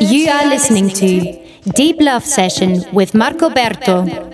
You are listening to Deep Love Session with Marco Berto.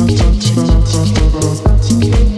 Thank you.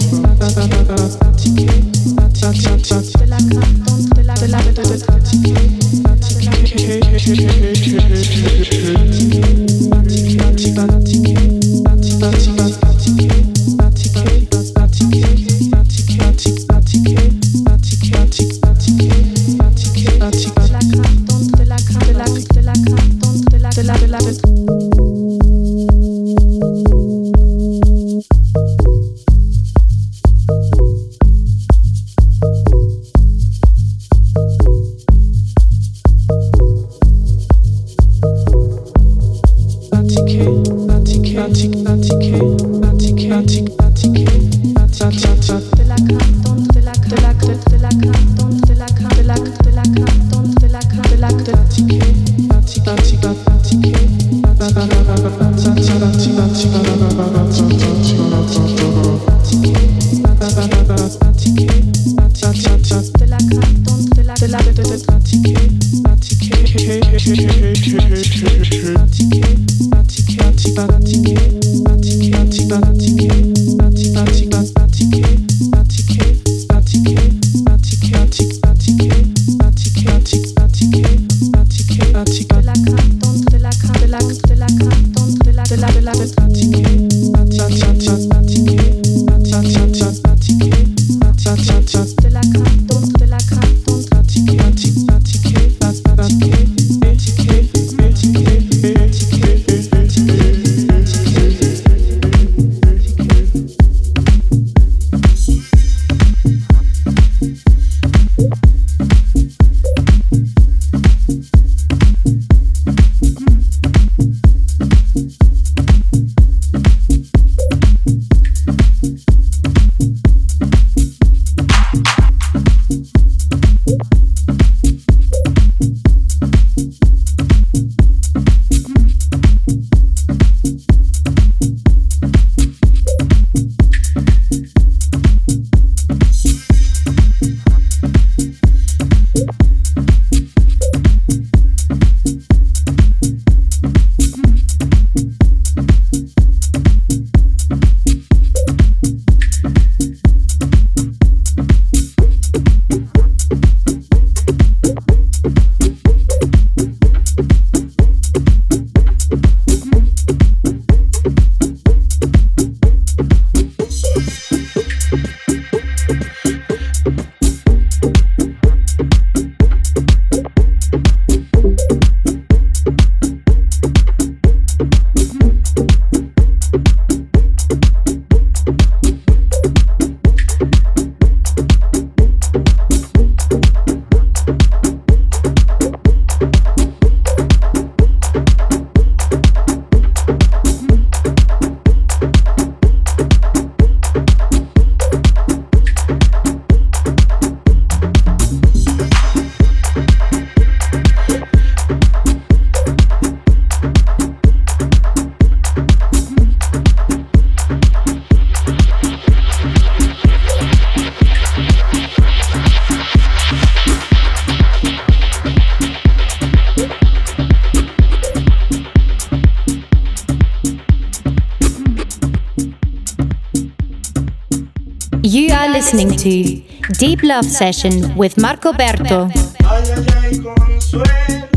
Deep love session with Marco Berto. Ay ay, consuelo.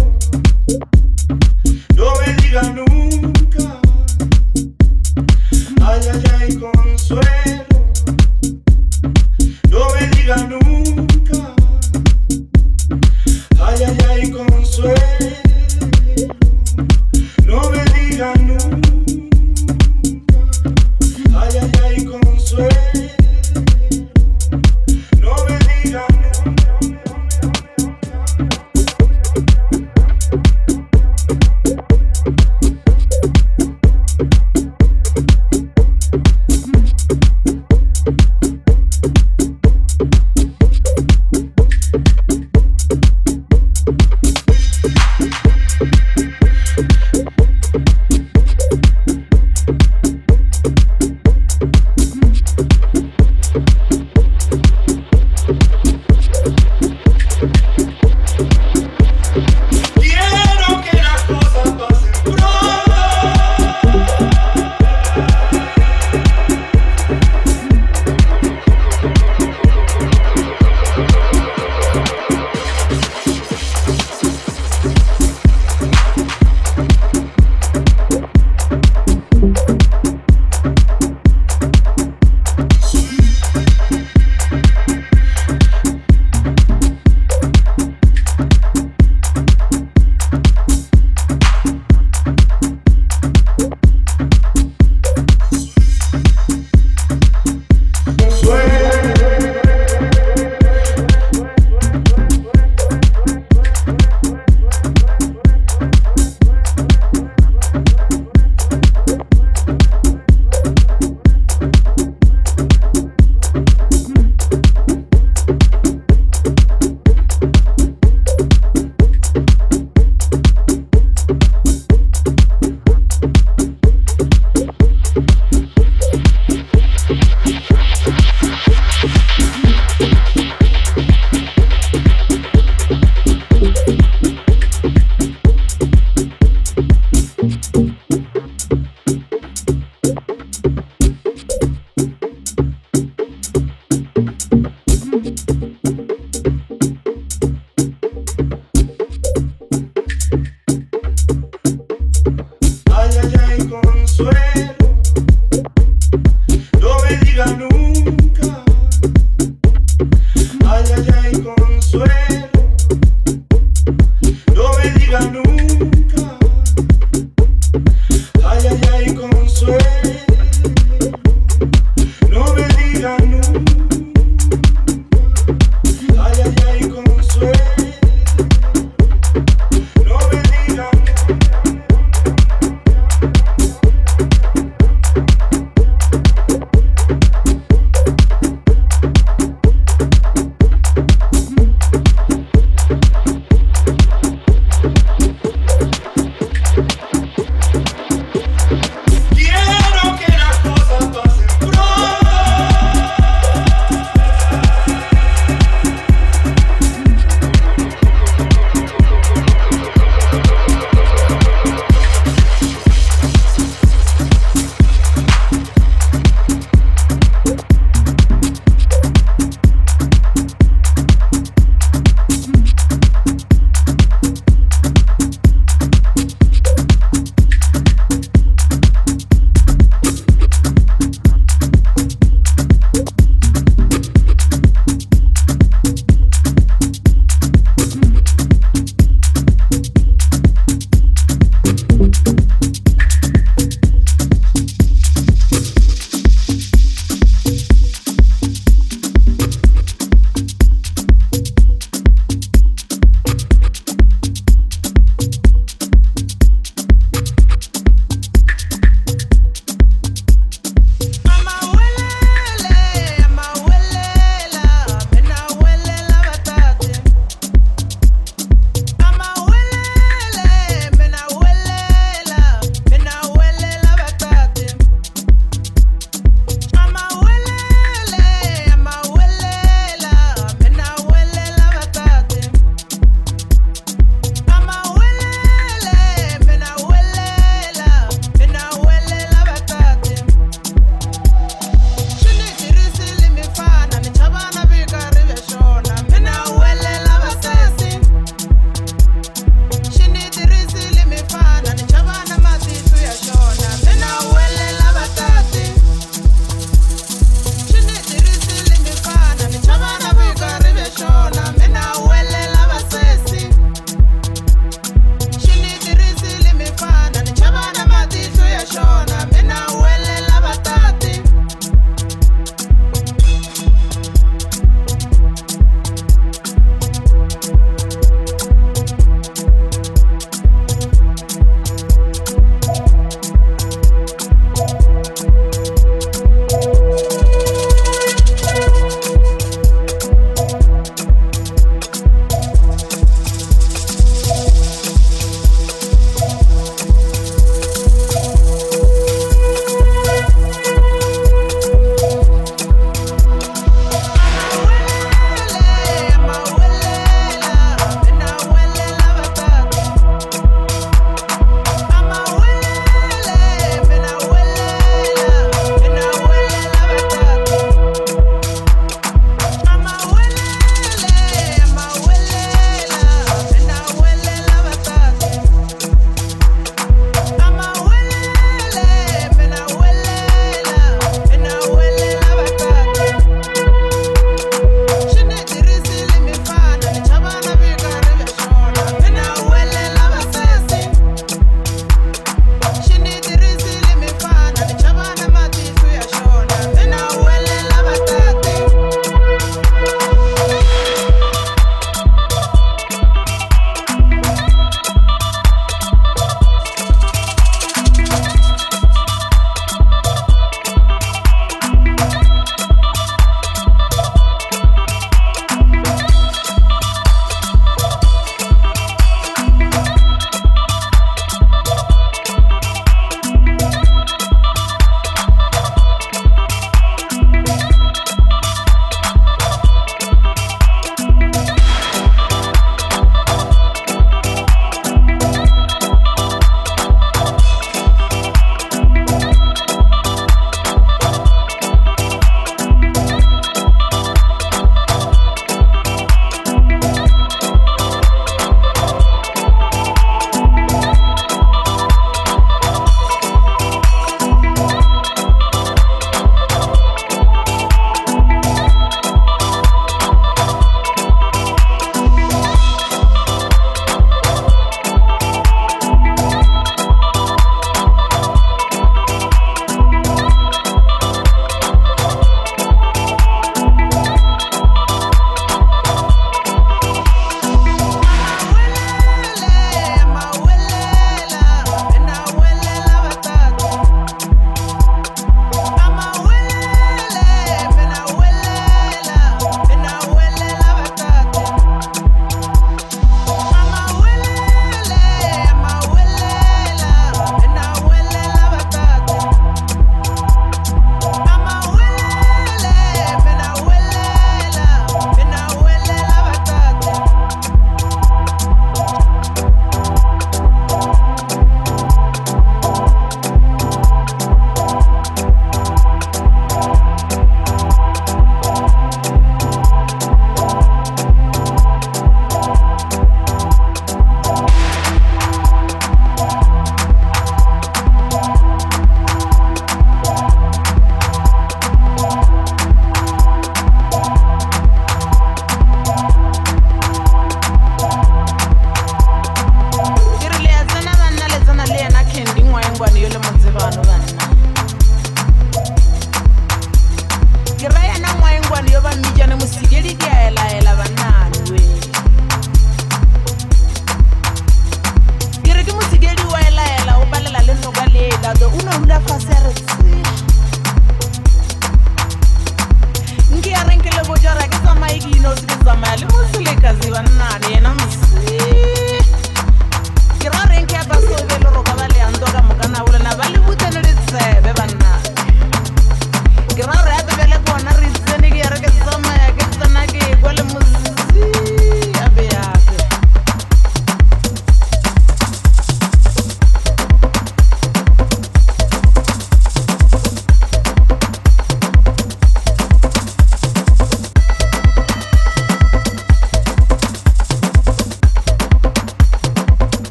No me diga nunca. Ay ay, consuelo. No me diga nunca. Ay ay ay, consuelo.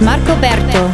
Marco Berto.